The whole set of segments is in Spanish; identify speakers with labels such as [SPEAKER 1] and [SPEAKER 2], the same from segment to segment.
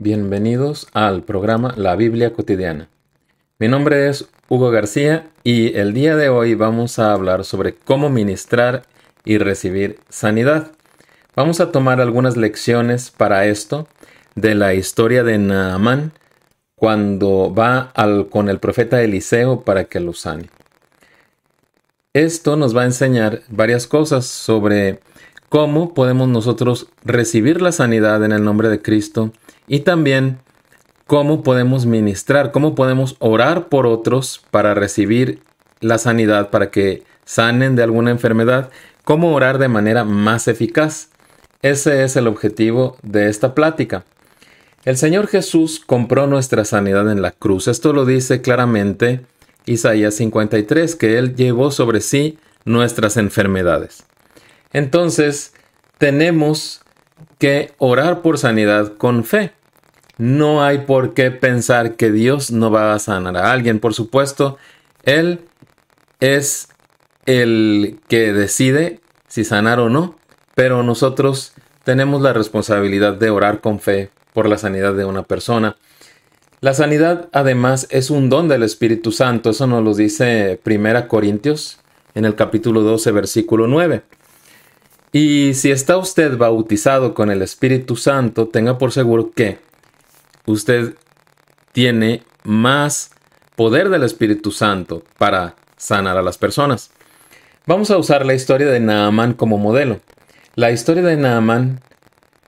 [SPEAKER 1] Bienvenidos al programa La Biblia Cotidiana. Mi nombre es Hugo García y el día de hoy vamos a hablar sobre cómo ministrar y recibir sanidad. Vamos a tomar algunas lecciones para esto de la historia de Naamán cuando va al, con el profeta Eliseo para que lo sane. Esto nos va a enseñar varias cosas sobre cómo podemos nosotros recibir la sanidad en el nombre de Cristo y también cómo podemos ministrar, cómo podemos orar por otros para recibir la sanidad, para que sanen de alguna enfermedad, cómo orar de manera más eficaz. Ese es el objetivo de esta plática. El Señor Jesús compró nuestra sanidad en la cruz. Esto lo dice claramente Isaías 53, que Él llevó sobre sí nuestras enfermedades. Entonces, tenemos que orar por sanidad con fe. No hay por qué pensar que Dios no va a sanar a alguien. Por supuesto, Él es el que decide si sanar o no, pero nosotros tenemos la responsabilidad de orar con fe por la sanidad de una persona. La sanidad además es un don del Espíritu Santo, eso nos lo dice 1 Corintios en el capítulo 12 versículo 9. Y si está usted bautizado con el Espíritu Santo, tenga por seguro que usted tiene más poder del Espíritu Santo para sanar a las personas. Vamos a usar la historia de Naamán como modelo. La historia de Naamán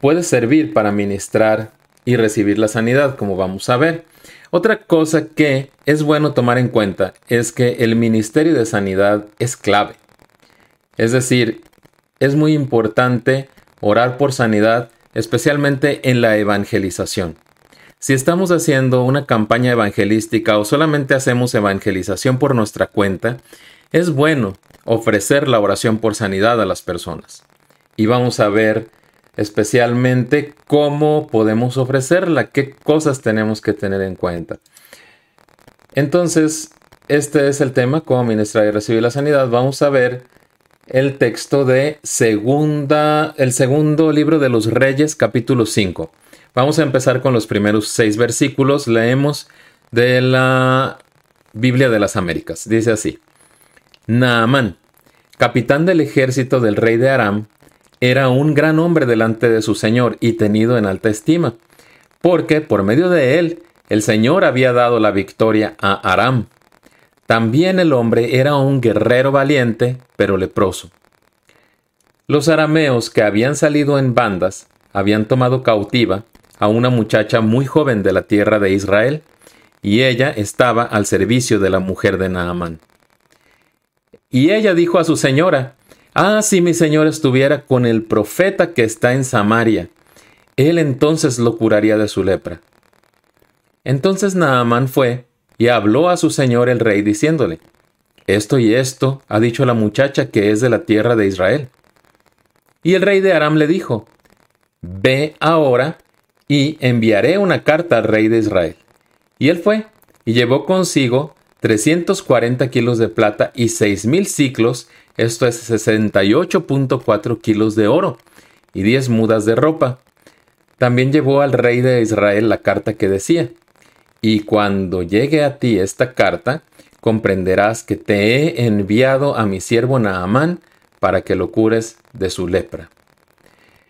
[SPEAKER 1] puede servir para ministrar y recibir la sanidad, como vamos a ver. Otra cosa que es bueno tomar en cuenta es que el ministerio de sanidad es clave. Es decir, es muy importante orar por sanidad, especialmente en la evangelización. Si estamos haciendo una campaña evangelística o solamente hacemos evangelización por nuestra cuenta, es bueno ofrecer la oración por sanidad a las personas. Y vamos a ver especialmente cómo podemos ofrecerla, qué cosas tenemos que tener en cuenta. Entonces, este es el tema, cómo ministrar y recibir la sanidad. Vamos a ver el texto de segunda, el segundo libro de los Reyes, capítulo 5. Vamos a empezar con los primeros seis versículos. Leemos de la Biblia de las Américas. Dice así. Naamán, capitán del ejército del rey de Aram, era un gran hombre delante de su señor y tenido en alta estima, porque por medio de él el señor había dado la victoria a Aram. También el hombre era un guerrero valiente, pero leproso. Los arameos que habían salido en bandas habían tomado cautiva a una muchacha muy joven de la tierra de Israel, y ella estaba al servicio de la mujer de Naamán. Y ella dijo a su señora, Ah, si mi señor estuviera con el profeta que está en Samaria, él entonces lo curaría de su lepra. Entonces Naamán fue y habló a su señor el rey diciéndole, Esto y esto ha dicho la muchacha que es de la tierra de Israel. Y el rey de Aram le dijo, Ve ahora y enviaré una carta al rey de Israel. Y él fue, y llevó consigo 340 kilos de plata y 6.000 ciclos, esto es 68.4 kilos de oro, y 10 mudas de ropa. También llevó al rey de Israel la carta que decía, y cuando llegue a ti esta carta, comprenderás que te he enviado a mi siervo Naamán para que lo cures de su lepra.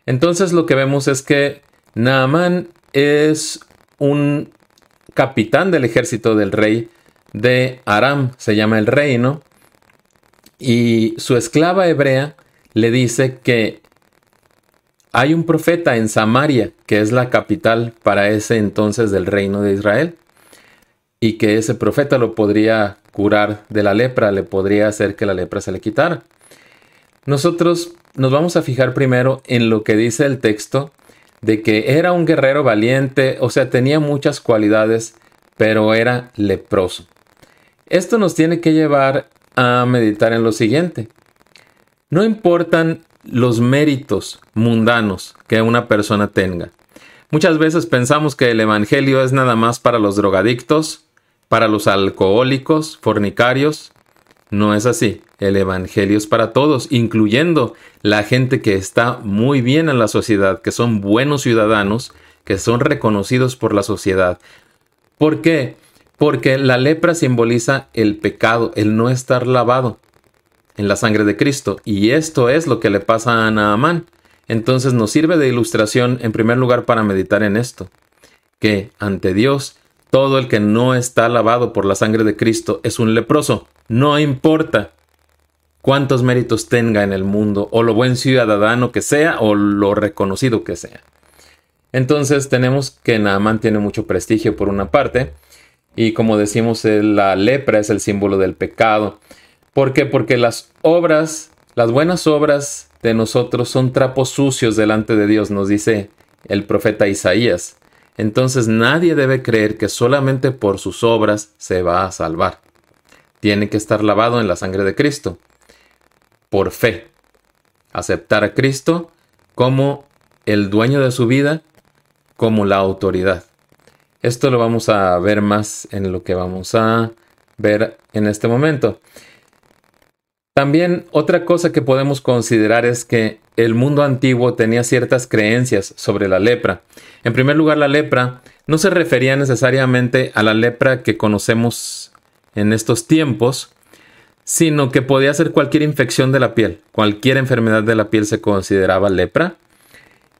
[SPEAKER 1] Entonces lo que vemos es que Naamán es un capitán del ejército del rey de Aram, se llama el reino, y su esclava hebrea le dice que hay un profeta en Samaria, que es la capital para ese entonces del reino de Israel, y que ese profeta lo podría curar de la lepra, le podría hacer que la lepra se le quitara. Nosotros nos vamos a fijar primero en lo que dice el texto de que era un guerrero valiente, o sea, tenía muchas cualidades, pero era leproso. Esto nos tiene que llevar a meditar en lo siguiente. No importan los méritos mundanos que una persona tenga. Muchas veces pensamos que el Evangelio es nada más para los drogadictos, para los alcohólicos, fornicarios. No es así. El Evangelio es para todos, incluyendo la gente que está muy bien en la sociedad, que son buenos ciudadanos, que son reconocidos por la sociedad. ¿Por qué? Porque la lepra simboliza el pecado, el no estar lavado en la sangre de Cristo. Y esto es lo que le pasa a Naamán. Entonces nos sirve de ilustración en primer lugar para meditar en esto, que ante Dios todo el que no está lavado por la sangre de Cristo es un leproso. No importa cuántos méritos tenga en el mundo, o lo buen ciudadano que sea, o lo reconocido que sea. Entonces tenemos que Naamán tiene mucho prestigio por una parte, y como decimos, la lepra es el símbolo del pecado. ¿Por qué? Porque las obras, las buenas obras de nosotros son trapos sucios delante de Dios, nos dice el profeta Isaías. Entonces nadie debe creer que solamente por sus obras se va a salvar. Tiene que estar lavado en la sangre de Cristo por fe. Aceptar a Cristo como el dueño de su vida, como la autoridad. Esto lo vamos a ver más en lo que vamos a ver en este momento. También otra cosa que podemos considerar es que el mundo antiguo tenía ciertas creencias sobre la lepra. En primer lugar, la lepra no se refería necesariamente a la lepra que conocemos en estos tiempos, sino que podía ser cualquier infección de la piel. Cualquier enfermedad de la piel se consideraba lepra.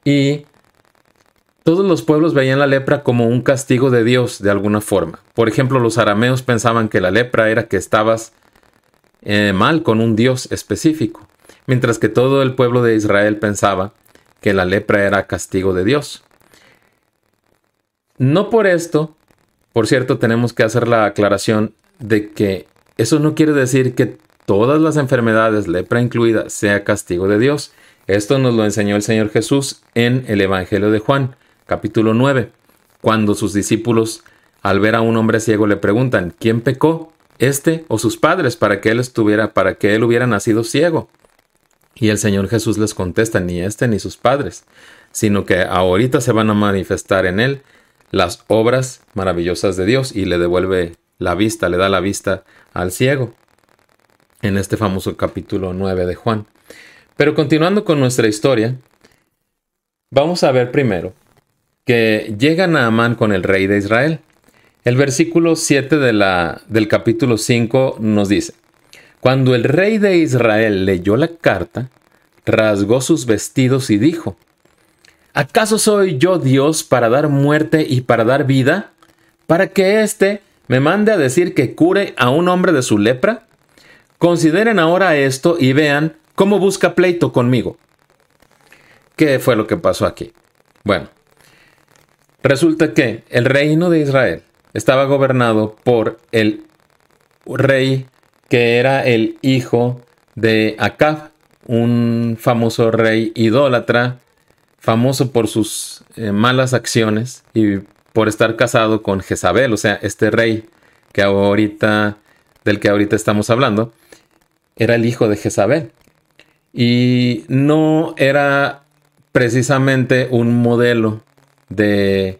[SPEAKER 1] Y todos los pueblos veían la lepra como un castigo de Dios de alguna forma. Por ejemplo, los arameos pensaban que la lepra era que estabas eh, mal con un Dios específico, mientras que todo el pueblo de Israel pensaba que la lepra era castigo de Dios. No por esto, por cierto, tenemos que hacer la aclaración de que eso no quiere decir que todas las enfermedades, lepra incluida, sea castigo de Dios. Esto nos lo enseñó el Señor Jesús en el Evangelio de Juan, capítulo 9, cuando sus discípulos, al ver a un hombre ciego, le preguntan, ¿quién pecó? ¿Este o sus padres para que él estuviera, para que él hubiera nacido ciego? Y el Señor Jesús les contesta, ni este ni sus padres, sino que ahorita se van a manifestar en él las obras maravillosas de Dios y le devuelve la vista, le da la vista al ciego en este famoso capítulo 9 de Juan. Pero continuando con nuestra historia, vamos a ver primero que llega Naamán con el rey de Israel. El versículo 7 de la, del capítulo 5 nos dice, Cuando el rey de Israel leyó la carta, rasgó sus vestidos y dijo, ¿acaso soy yo Dios para dar muerte y para dar vida? Para que éste me mande a decir que cure a un hombre de su lepra? Consideren ahora esto y vean cómo busca pleito conmigo. ¿Qué fue lo que pasó aquí? Bueno, resulta que el reino de Israel estaba gobernado por el rey que era el hijo de Acab, un famoso rey idólatra, famoso por sus eh, malas acciones y por estar casado con Jezabel, o sea, este rey que ahorita, del que ahorita estamos hablando, era el hijo de Jezabel. Y no era precisamente un modelo de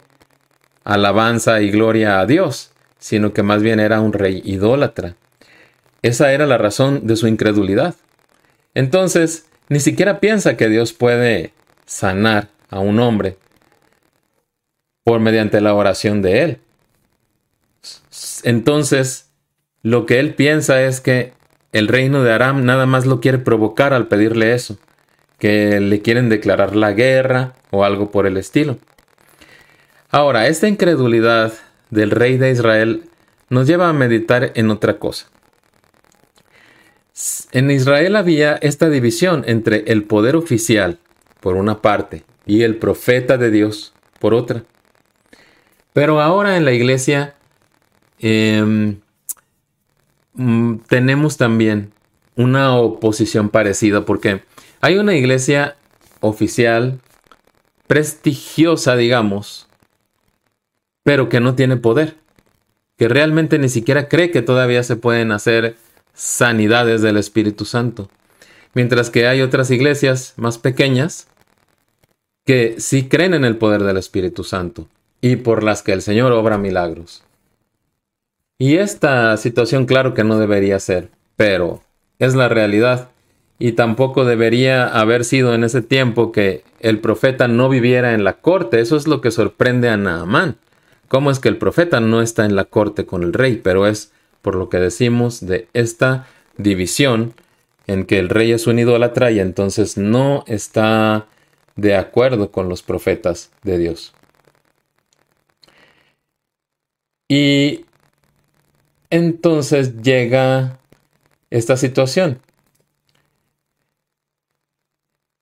[SPEAKER 1] alabanza y gloria a Dios, sino que más bien era un rey idólatra. Esa era la razón de su incredulidad. Entonces, ni siquiera piensa que Dios puede sanar a un hombre por mediante la oración de él. Entonces, lo que él piensa es que el reino de Aram nada más lo quiere provocar al pedirle eso, que le quieren declarar la guerra o algo por el estilo. Ahora, esta incredulidad del rey de Israel nos lleva a meditar en otra cosa. En Israel había esta división entre el poder oficial, por una parte, y el profeta de Dios, por otra. Pero ahora en la iglesia em, mm, tenemos también una oposición parecida porque hay una iglesia oficial prestigiosa, digamos, pero que no tiene poder, que realmente ni siquiera cree que todavía se pueden hacer sanidades del Espíritu Santo. Mientras que hay otras iglesias más pequeñas que sí creen en el poder del Espíritu Santo y por las que el Señor obra milagros. Y esta situación claro que no debería ser, pero es la realidad. y tampoco debería haber sido en ese tiempo que el profeta no viviera en la corte. Eso es lo que sorprende a Naamán. ¿Cómo es que el profeta no está en la corte con el rey? Pero es por lo que decimos de esta división en que el rey es un idólatra y entonces no está de acuerdo con los profetas de Dios. Y entonces llega esta situación.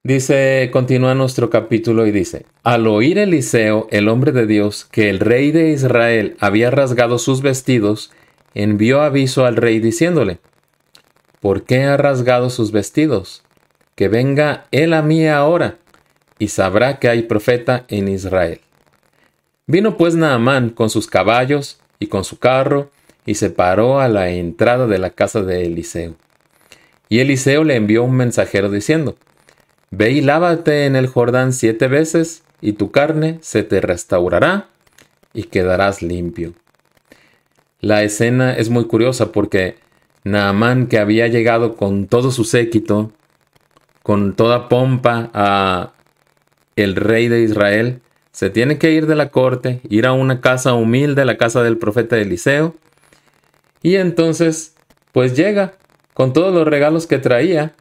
[SPEAKER 1] Dice, continúa nuestro capítulo y dice, al oír Eliseo, el hombre de Dios, que el rey de Israel había rasgado sus vestidos, envió aviso al rey diciéndole, ¿por qué ha rasgado sus vestidos? Que venga él a mí ahora, y sabrá que hay profeta en Israel. Vino pues Naamán con sus caballos y con su carro, y se paró a la entrada de la casa de Eliseo. Y Eliseo le envió un mensajero diciendo, Ve y lávate en el Jordán siete veces, y tu carne se te restaurará, y quedarás limpio. La escena es muy curiosa porque Naamán, que había llegado con todo su séquito, con toda pompa a el rey de Israel, se tiene que ir de la corte, ir a una casa humilde, la casa del profeta Eliseo, y entonces, pues llega con todos los regalos que traía,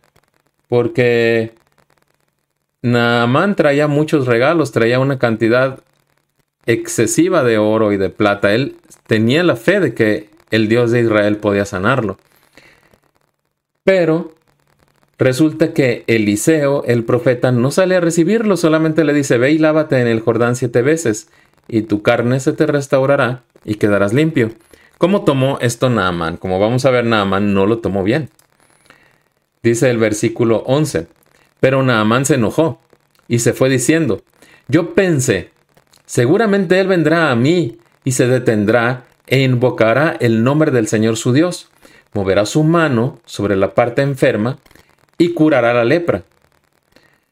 [SPEAKER 1] porque Naamán traía muchos regalos, traía una cantidad excesiva de oro y de plata. Él tenía la fe de que el Dios de Israel podía sanarlo. Pero resulta que Eliseo, el profeta, no sale a recibirlo, solamente le dice, ve y lávate en el Jordán siete veces, y tu carne se te restaurará y quedarás limpio. ¿Cómo tomó esto Naaman? Como vamos a ver, Naaman no lo tomó bien. Dice el versículo 11. Pero Naamán se enojó y se fue diciendo, yo pensé, seguramente él vendrá a mí y se detendrá e invocará el nombre del Señor su Dios, moverá su mano sobre la parte enferma y curará la lepra.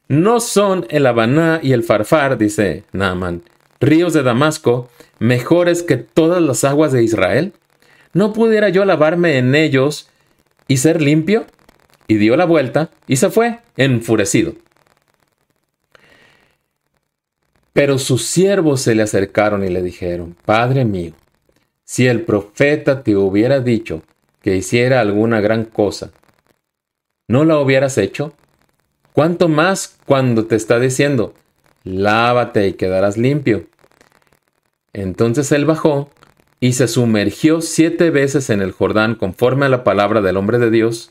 [SPEAKER 1] ¿No son el Habaná y el Farfar, dice Naaman, ríos de Damasco, mejores que todas las aguas de Israel? ¿No pudiera yo lavarme en ellos y ser limpio? y dio la vuelta y se fue, enfurecido. Pero sus siervos se le acercaron y le dijeron, Padre mío, si el profeta te hubiera dicho que hiciera alguna gran cosa, ¿no la hubieras hecho? ¿Cuánto más cuando te está diciendo, lávate y quedarás limpio? Entonces él bajó y se sumergió siete veces en el Jordán conforme a la palabra del hombre de Dios,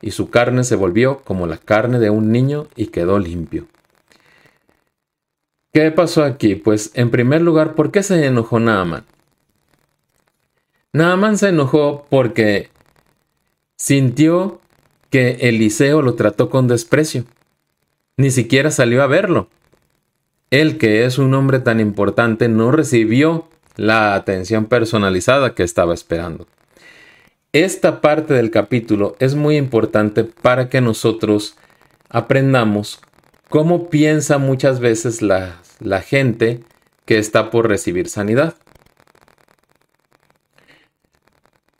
[SPEAKER 1] y su carne se volvió como la carne de un niño y quedó limpio. ¿Qué pasó aquí? Pues en primer lugar, ¿por qué se enojó Naaman? Naaman se enojó porque sintió que Eliseo lo trató con desprecio. Ni siquiera salió a verlo. Él, que es un hombre tan importante, no recibió la atención personalizada que estaba esperando. Esta parte del capítulo es muy importante para que nosotros aprendamos cómo piensa muchas veces la, la gente que está por recibir sanidad.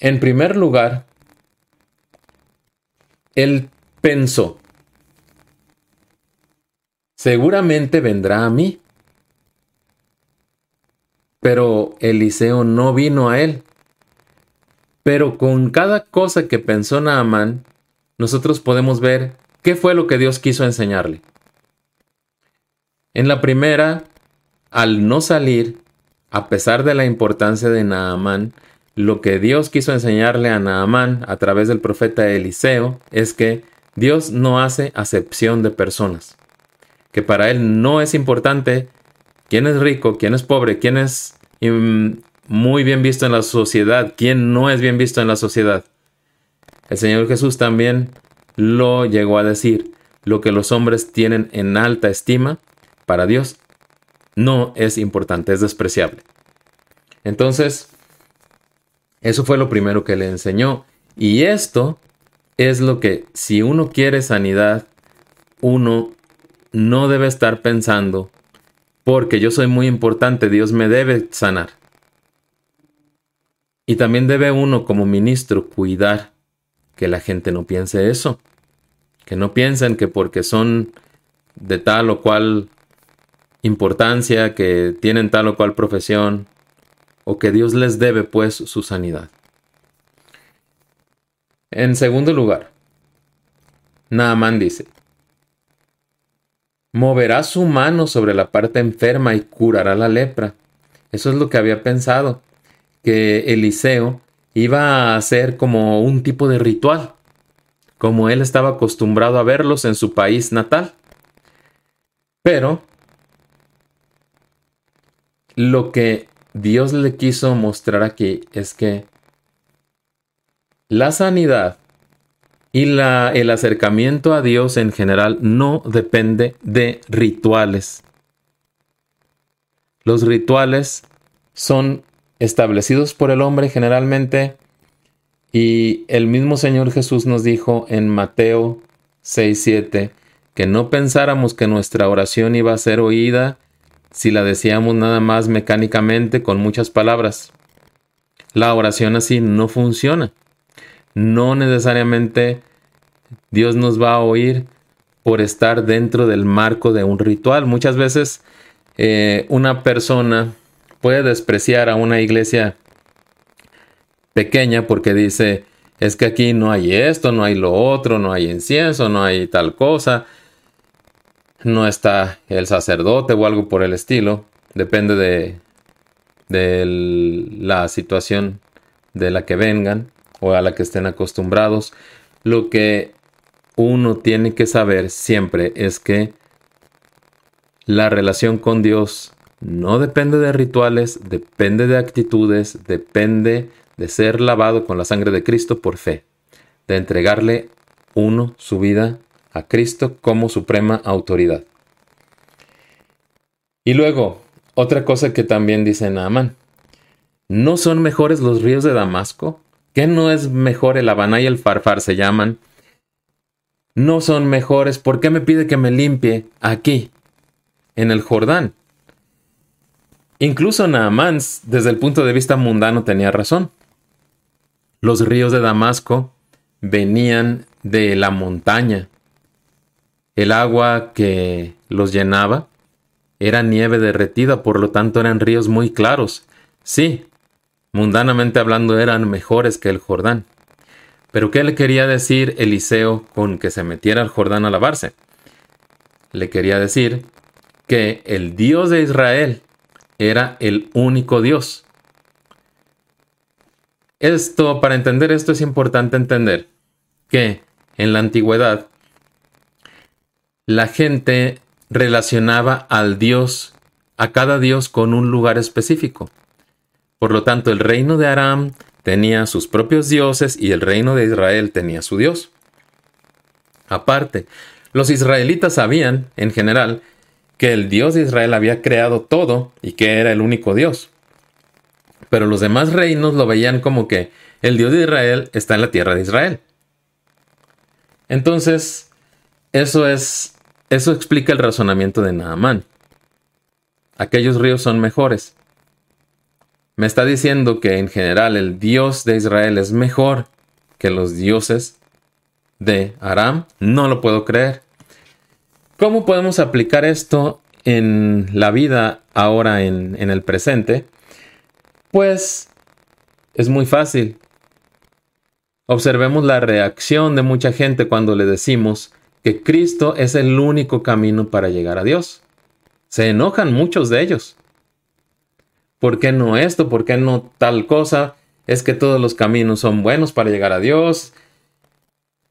[SPEAKER 1] En primer lugar, él pensó, seguramente vendrá a mí. Pero Eliseo no vino a él. Pero con cada cosa que pensó Naamán, nosotros podemos ver qué fue lo que Dios quiso enseñarle. En la primera, al no salir, a pesar de la importancia de Naamán, lo que Dios quiso enseñarle a Naamán a través del profeta Eliseo es que Dios no hace acepción de personas. Que para él no es importante quién es rico, quién es pobre, quién es muy bien visto en la sociedad. ¿Quién no es bien visto en la sociedad? El Señor Jesús también lo llegó a decir. Lo que los hombres tienen en alta estima, para Dios no es importante, es despreciable. Entonces, eso fue lo primero que le enseñó. Y esto es lo que, si uno quiere sanidad, uno no debe estar pensando, porque yo soy muy importante, Dios me debe sanar. Y también debe uno como ministro cuidar que la gente no piense eso. Que no piensen que porque son de tal o cual importancia, que tienen tal o cual profesión, o que Dios les debe pues su sanidad. En segundo lugar, Naamán dice, moverá su mano sobre la parte enferma y curará la lepra. Eso es lo que había pensado, que Eliseo iba a hacer como un tipo de ritual, como él estaba acostumbrado a verlos en su país natal. Pero lo que Dios le quiso mostrar aquí es que la sanidad y la, el acercamiento a Dios en general no depende de rituales. Los rituales son establecidos por el hombre generalmente y el mismo Señor Jesús nos dijo en Mateo 6:7 que no pensáramos que nuestra oración iba a ser oída si la decíamos nada más mecánicamente con muchas palabras. La oración así no funciona no necesariamente Dios nos va a oír por estar dentro del marco de un ritual. Muchas veces eh, una persona puede despreciar a una iglesia pequeña porque dice, es que aquí no hay esto, no hay lo otro, no hay incienso, no hay tal cosa, no está el sacerdote o algo por el estilo. Depende de, de la situación de la que vengan o a la que estén acostumbrados. Lo que uno tiene que saber siempre es que la relación con Dios no depende de rituales, depende de actitudes, depende de ser lavado con la sangre de Cristo por fe, de entregarle uno su vida a Cristo como suprema autoridad. Y luego, otra cosa que también dice Naaman, ¿no son mejores los ríos de Damasco ¿Qué no es mejor el Habaná y el Farfar se llaman? No son mejores. ¿Por qué me pide que me limpie aquí, en el Jordán? Incluso Naamán, desde el punto de vista mundano, tenía razón. Los ríos de Damasco venían de la montaña. El agua que los llenaba era nieve derretida, por lo tanto eran ríos muy claros. Sí, mundanamente hablando, eran mejores que el Jordán. Pero ¿qué le quería decir Eliseo con que se metiera al Jordán a lavarse? Le quería decir que el Dios de Israel era el único Dios. Esto, para entender esto es importante entender que en la antigüedad la gente relacionaba al Dios, a cada Dios con un lugar específico. Por lo tanto, el reino de Aram tenía sus propios dioses y el reino de Israel tenía su Dios. Aparte, los israelitas sabían, en general, que el Dios de Israel había creado todo y que era el único Dios. Pero los demás reinos lo veían como que el Dios de Israel está en la tierra de Israel. Entonces, eso es eso explica el razonamiento de Naamán. Aquellos ríos son mejores, me está diciendo que en general el Dios de Israel es mejor que los dioses de Aram. No lo puedo creer. ¿Cómo podemos aplicar esto en la vida ahora en, en el presente? Pues es muy fácil. Observemos la reacción de mucha gente cuando le decimos que Cristo es el único camino para llegar a Dios. Se enojan muchos de ellos. ¿Por qué no esto? ¿Por qué no tal cosa? Es que todos los caminos son buenos para llegar a Dios.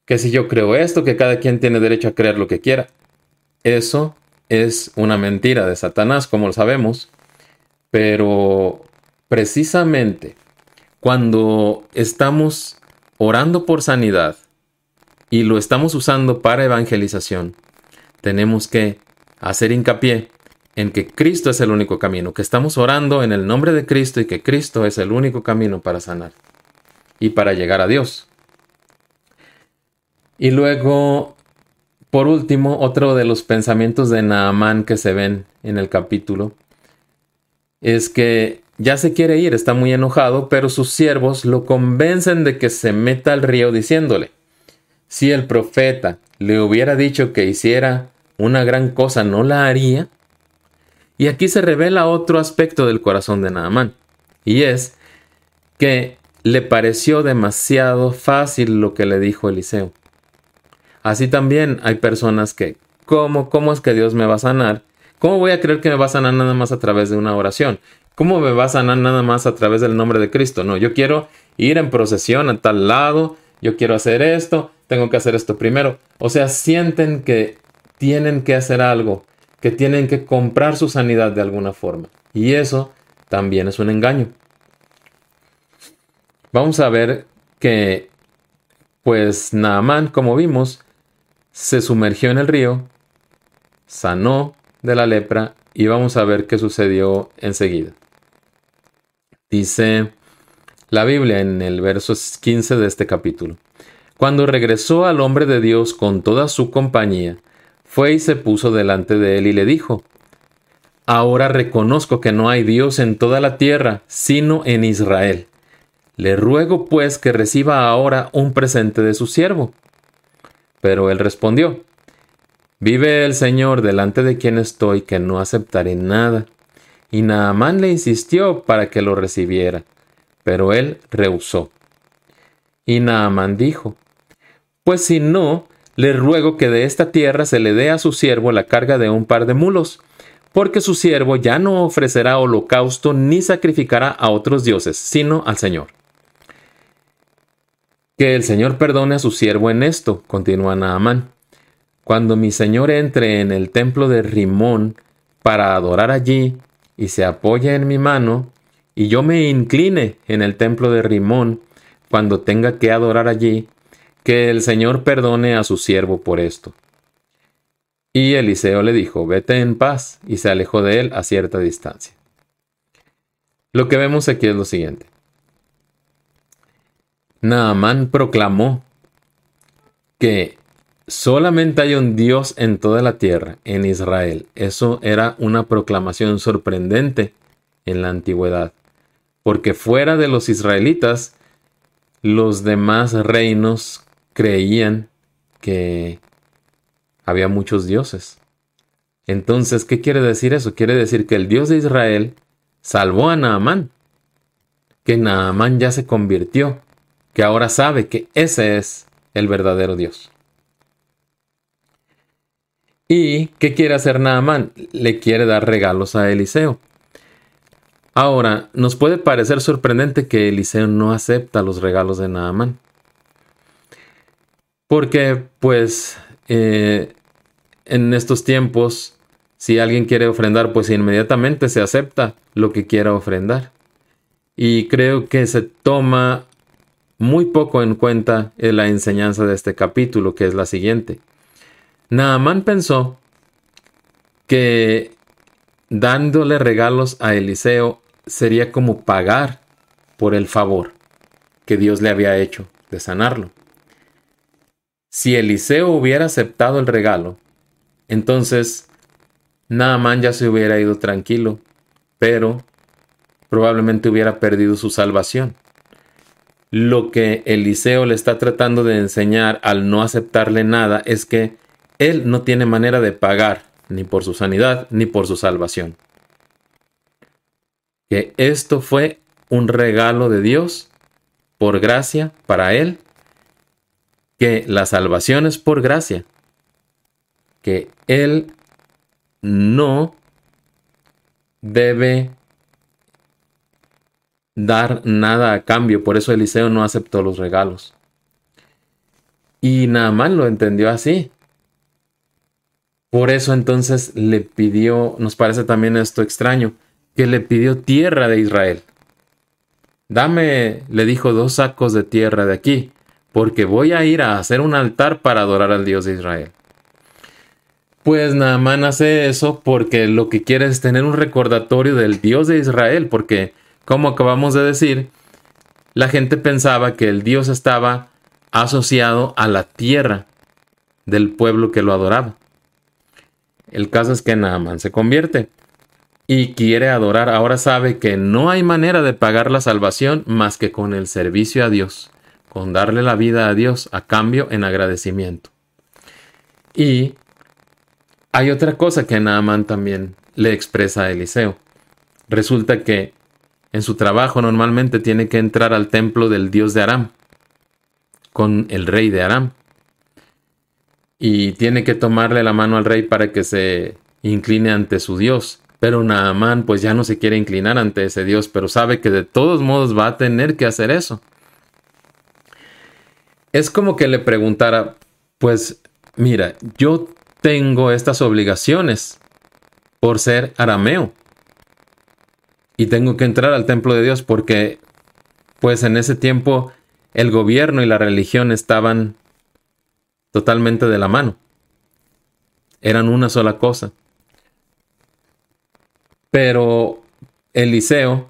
[SPEAKER 1] Que si yo creo esto, que cada quien tiene derecho a creer lo que quiera. Eso es una mentira de Satanás, como lo sabemos. Pero precisamente cuando estamos orando por sanidad y lo estamos usando para evangelización, tenemos que hacer hincapié en que Cristo es el único camino, que estamos orando en el nombre de Cristo y que Cristo es el único camino para sanar y para llegar a Dios. Y luego, por último, otro de los pensamientos de Naamán que se ven en el capítulo es que ya se quiere ir, está muy enojado, pero sus siervos lo convencen de que se meta al río diciéndole, Si el profeta le hubiera dicho que hiciera una gran cosa, no la haría. Y aquí se revela otro aspecto del corazón de Naamán, y es que le pareció demasiado fácil lo que le dijo Eliseo. Así también hay personas que, ¿cómo, cómo es que Dios me va a sanar? ¿Cómo voy a creer que me va a sanar nada más a través de una oración? ¿Cómo me va a sanar nada más a través del nombre de Cristo? No, yo quiero ir en procesión a tal lado, yo quiero hacer esto, tengo que hacer esto primero. O sea, sienten que tienen que hacer algo, que tienen que comprar su sanidad de alguna forma. Y eso también es un engaño. Vamos a ver que, pues Naamán, como vimos, se sumergió en el río, sanó de la lepra y vamos a ver qué sucedió enseguida. Dice la Biblia en el verso 15 de este capítulo. Cuando regresó al hombre de Dios con toda su compañía, fue y se puso delante de él y le dijo, Ahora reconozco que no hay Dios en toda la tierra, sino en Israel. Le ruego pues que reciba ahora un presente de su siervo. Pero él respondió, Vive el Señor delante de quien estoy, que no aceptaré nada. Y Naamán le insistió para que lo recibiera pero él rehusó. Y Naamán dijo, Pues si no, le ruego que de esta tierra se le dé a su siervo la carga de un par de mulos, porque su siervo ya no ofrecerá holocausto ni sacrificará a otros dioses, sino al Señor. Que el Señor perdone a su siervo en esto, continúa Naamán. Cuando mi Señor entre en el templo de Rimón para adorar allí y se apoye en mi mano, y yo me incline en el templo de Rimón cuando tenga que adorar allí, que el Señor perdone a su siervo por esto. Y Eliseo le dijo, vete en paz, y se alejó de él a cierta distancia. Lo que vemos aquí es lo siguiente. Naamán proclamó que solamente hay un Dios en toda la tierra, en Israel. Eso era una proclamación sorprendente en la antigüedad porque fuera de los israelitas, los demás reinos creían que había muchos dioses. Entonces, ¿qué quiere decir eso? Quiere decir que el Dios de Israel salvó a Naamán, que Naamán ya se convirtió, que ahora sabe que ese es el verdadero Dios. ¿Y qué quiere hacer Naamán? Le quiere dar regalos a Eliseo. Ahora, nos puede parecer sorprendente que Eliseo no acepta los regalos de Naamán. Porque, pues, eh, en estos tiempos, si alguien quiere ofrendar, pues inmediatamente se acepta lo que quiera ofrendar. Y creo que se toma muy poco en cuenta en la enseñanza de este capítulo, que es la siguiente. Naamán pensó que dándole regalos a Eliseo sería como pagar por el favor que Dios le había hecho de sanarlo. Si Eliseo hubiera aceptado el regalo, entonces Naaman ya se hubiera ido tranquilo, pero probablemente hubiera perdido su salvación. Lo que Eliseo le está tratando de enseñar al no aceptarle nada es que él no tiene manera de pagar ni por su sanidad ni por su salvación. Que esto fue un regalo de Dios por gracia para él, que la salvación es por gracia, que él no debe dar nada a cambio, por eso Eliseo no aceptó los regalos. Y Naamán lo entendió así. Por eso entonces le pidió, nos parece también esto extraño, que le pidió tierra de Israel. Dame, le dijo, dos sacos de tierra de aquí, porque voy a ir a hacer un altar para adorar al Dios de Israel. Pues Naamán hace eso porque lo que quiere es tener un recordatorio del Dios de Israel, porque, como acabamos de decir, la gente pensaba que el Dios estaba asociado a la tierra del pueblo que lo adoraba. El caso es que Naaman se convierte y quiere adorar. Ahora sabe que no hay manera de pagar la salvación más que con el servicio a Dios. Con darle la vida a Dios a cambio en agradecimiento. Y hay otra cosa que Naaman también le expresa a Eliseo. Resulta que en su trabajo normalmente tiene que entrar al templo del dios de Aram, con el rey de Aram. Y tiene que tomarle la mano al rey para que se incline ante su dios. Pero Naamán pues ya no se quiere inclinar ante ese dios, pero sabe que de todos modos va a tener que hacer eso. Es como que le preguntara, pues mira, yo tengo estas obligaciones por ser arameo. Y tengo que entrar al templo de Dios porque, pues en ese tiempo, el gobierno y la religión estaban totalmente de la mano. Eran una sola cosa. Pero Eliseo,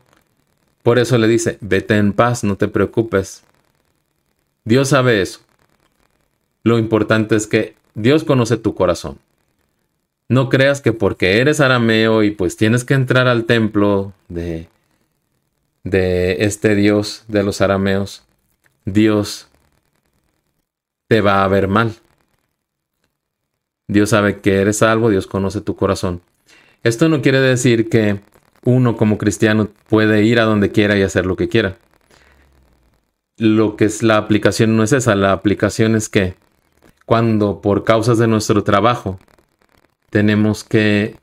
[SPEAKER 1] por eso le dice, vete en paz, no te preocupes. Dios sabe eso. Lo importante es que Dios conoce tu corazón. No creas que porque eres arameo y pues tienes que entrar al templo de, de este Dios de los arameos, Dios te va a ver mal. Dios sabe que eres salvo, Dios conoce tu corazón. Esto no quiere decir que uno como cristiano puede ir a donde quiera y hacer lo que quiera. Lo que es la aplicación no es esa, la aplicación es que cuando por causas de nuestro trabajo tenemos que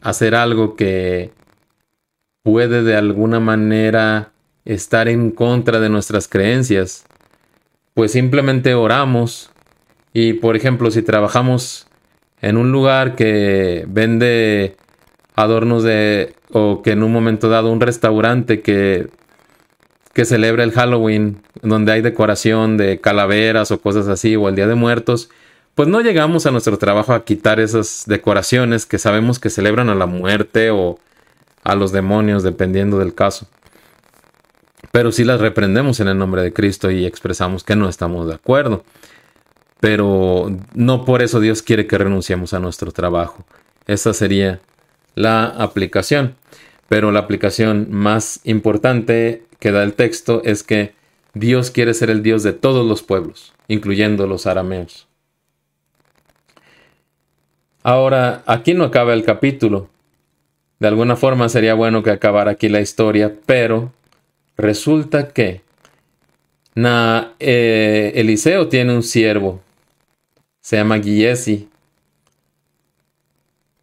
[SPEAKER 1] hacer algo que puede de alguna manera estar en contra de nuestras creencias, pues simplemente oramos. Y por ejemplo si trabajamos en un lugar que vende adornos de o que en un momento dado un restaurante que que celebra el Halloween donde hay decoración de calaveras o cosas así o el Día de Muertos, pues no llegamos a nuestro trabajo a quitar esas decoraciones que sabemos que celebran a la muerte o a los demonios dependiendo del caso. Pero sí las reprendemos en el nombre de Cristo y expresamos que no estamos de acuerdo. Pero no por eso Dios quiere que renunciemos a nuestro trabajo. Esa sería la aplicación. Pero la aplicación más importante que da el texto es que Dios quiere ser el Dios de todos los pueblos, incluyendo los arameos. Ahora, aquí no acaba el capítulo. De alguna forma sería bueno que acabara aquí la historia, pero resulta que eh, Eliseo tiene un siervo se llama Giesi.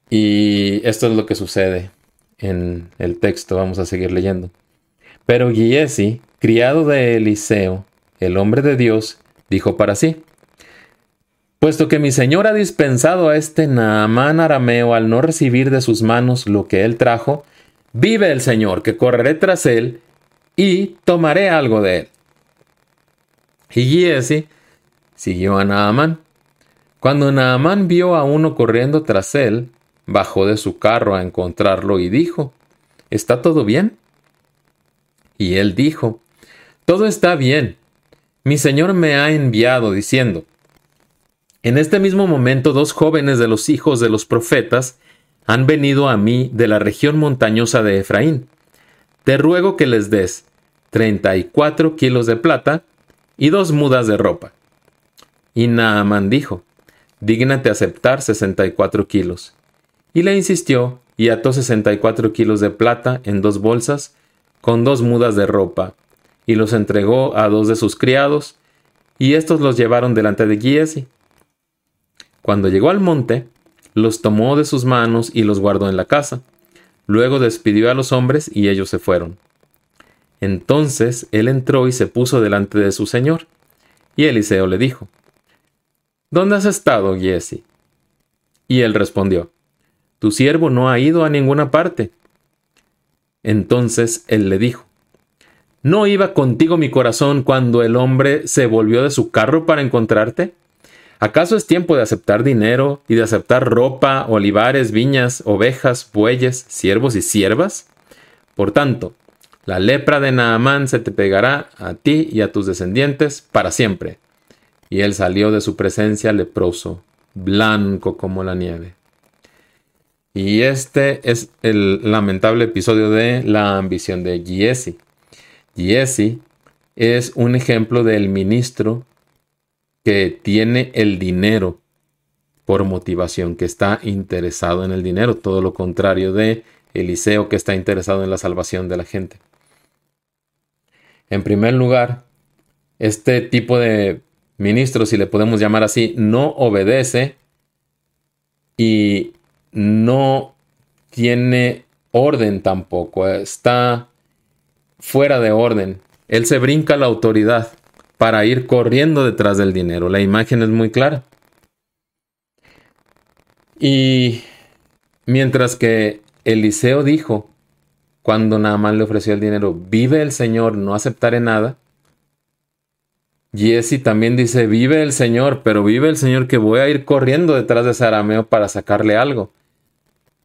[SPEAKER 1] Y esto es lo que sucede en el texto, vamos a seguir leyendo. Pero Giesi, criado de Eliseo, el hombre de Dios, dijo para sí, Puesto que mi señor ha dispensado a este Naamán arameo al no recibir de sus manos lo que él trajo, vive el Señor, que correré tras él y tomaré algo de él. Y Giesi siguió a Naamán cuando Naamán vio a uno corriendo tras él, bajó de su carro a encontrarlo y dijo, ¿Está todo bien? Y él dijo, Todo está bien. Mi señor me ha enviado diciendo, En este mismo momento dos jóvenes de los hijos de los profetas han venido a mí de la región montañosa de Efraín. Te ruego que les des treinta y cuatro kilos de plata y dos mudas de ropa. Y Naamán dijo, dígnate aceptar 64 kilos. Y le insistió y ató 64 kilos de plata en dos bolsas con dos mudas de ropa, y los entregó a dos de sus criados, y estos los llevaron delante de Giesi. Cuando llegó al monte, los tomó de sus manos y los guardó en la casa. Luego despidió a los hombres y ellos se fueron. Entonces él entró y se puso delante de su señor. Y Eliseo le dijo, ¿Dónde has estado, Giesi? Y él respondió, Tu siervo no ha ido a ninguna parte. Entonces él le dijo, ¿No iba contigo mi corazón cuando el hombre se volvió de su carro para encontrarte? ¿Acaso es tiempo de aceptar dinero y de aceptar ropa, olivares, viñas, ovejas, bueyes, siervos y siervas? Por tanto, la lepra de Naamán se te pegará a ti y a tus descendientes para siempre y él salió de su presencia leproso, blanco como la nieve. Y este es el lamentable episodio de la ambición de Giesi. Giesi es un ejemplo del ministro que tiene el dinero por motivación, que está interesado en el dinero, todo lo contrario de Eliseo que está interesado en la salvación de la gente. En primer lugar, este tipo de ministro, si le podemos llamar así, no obedece y no tiene orden tampoco, está fuera de orden. Él se brinca la autoridad para ir corriendo detrás del dinero. La imagen es muy clara. Y mientras que Eliseo dijo, cuando Naamán le ofreció el dinero, vive el Señor, no aceptaré nada. Jesse también dice, vive el Señor, pero vive el Señor que voy a ir corriendo detrás de ese para sacarle algo.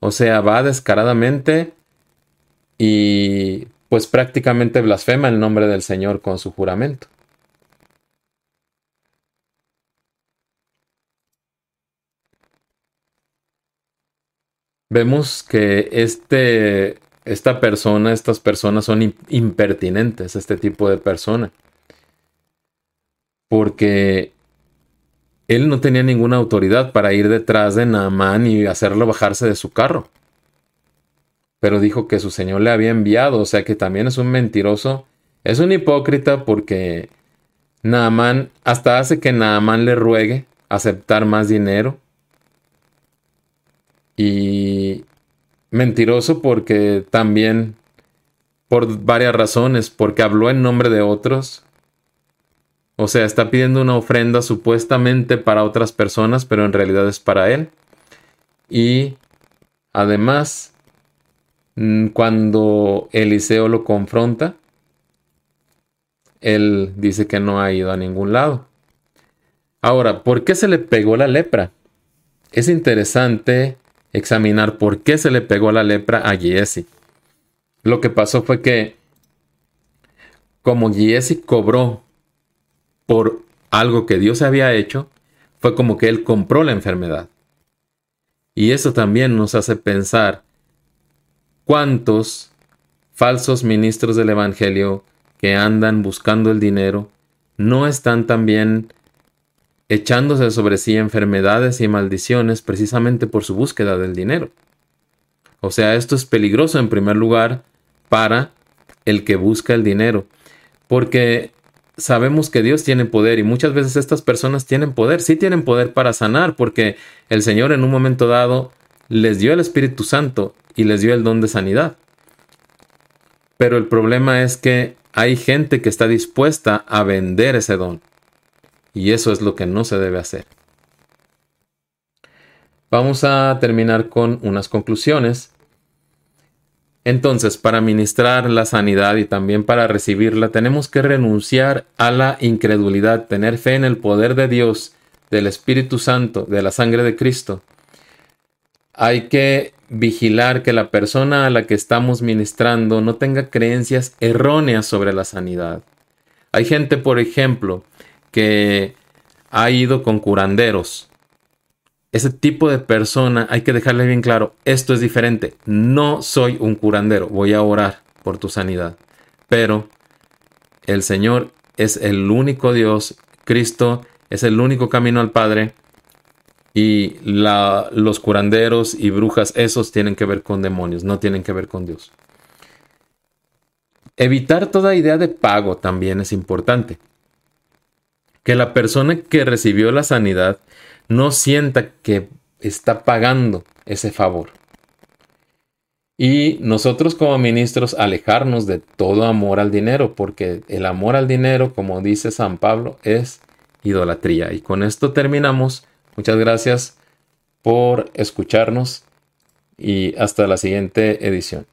[SPEAKER 1] O sea, va descaradamente y pues prácticamente blasfema el nombre del Señor con su juramento. Vemos que este, esta persona, estas personas son impertinentes, este tipo de persona. Porque él no tenía ninguna autoridad para ir detrás de Naamán y hacerlo bajarse de su carro. Pero dijo que su señor le había enviado, o sea que también es un mentiroso, es un hipócrita porque Naamán hasta hace que Naamán le ruegue aceptar más dinero y mentiroso porque también, por varias razones, porque habló en nombre de otros. O sea, está pidiendo una ofrenda supuestamente para otras personas, pero en realidad es para él. Y además, mm, cuando Eliseo lo confronta, él dice que no ha ido a ningún lado. Ahora, ¿por qué se le pegó la lepra? Es interesante examinar por qué se le pegó la lepra a Giesi. Lo que pasó fue que como Giesi cobró por algo que Dios había hecho, fue como que él compró la enfermedad. Y eso también nos hace pensar cuántos falsos ministros del Evangelio que andan buscando el dinero no están también echándose sobre sí enfermedades y maldiciones precisamente por su búsqueda del dinero. O sea, esto es peligroso en primer lugar para el que busca el dinero, porque sabemos que Dios tiene poder y muchas veces estas personas tienen poder, sí tienen poder para sanar, porque el Señor en un momento dado les dio el Espíritu Santo y les dio el don de sanidad. Pero el problema es que hay gente que está dispuesta a vender ese don. Y eso es lo que no se debe hacer. Vamos a terminar con unas conclusiones. Entonces, para ministrar la sanidad y también para recibirla, tenemos que renunciar a la incredulidad, tener fe en el poder de Dios, del Espíritu Santo, de la sangre de Cristo. Hay que vigilar que la persona a la que estamos ministrando no tenga creencias erróneas sobre la sanidad. Hay gente, por ejemplo, que ha ido con curanderos. Ese tipo de persona hay que dejarle bien claro, esto es diferente. No soy un curandero, voy a orar por tu sanidad. Pero el Señor es el único Dios, Cristo es el único camino al Padre y los curanderos y brujas, esos tienen que ver con demonios, no tienen que ver con Dios. Evitar toda idea de pago también es importante que la persona que recibió la sanidad no sienta que está pagando ese favor. Y nosotros como ministros alejarnos de todo amor al dinero, porque el amor al dinero, como dice San Pablo, es idolatría. Y con esto terminamos. Muchas gracias por escucharnos y hasta la siguiente edición.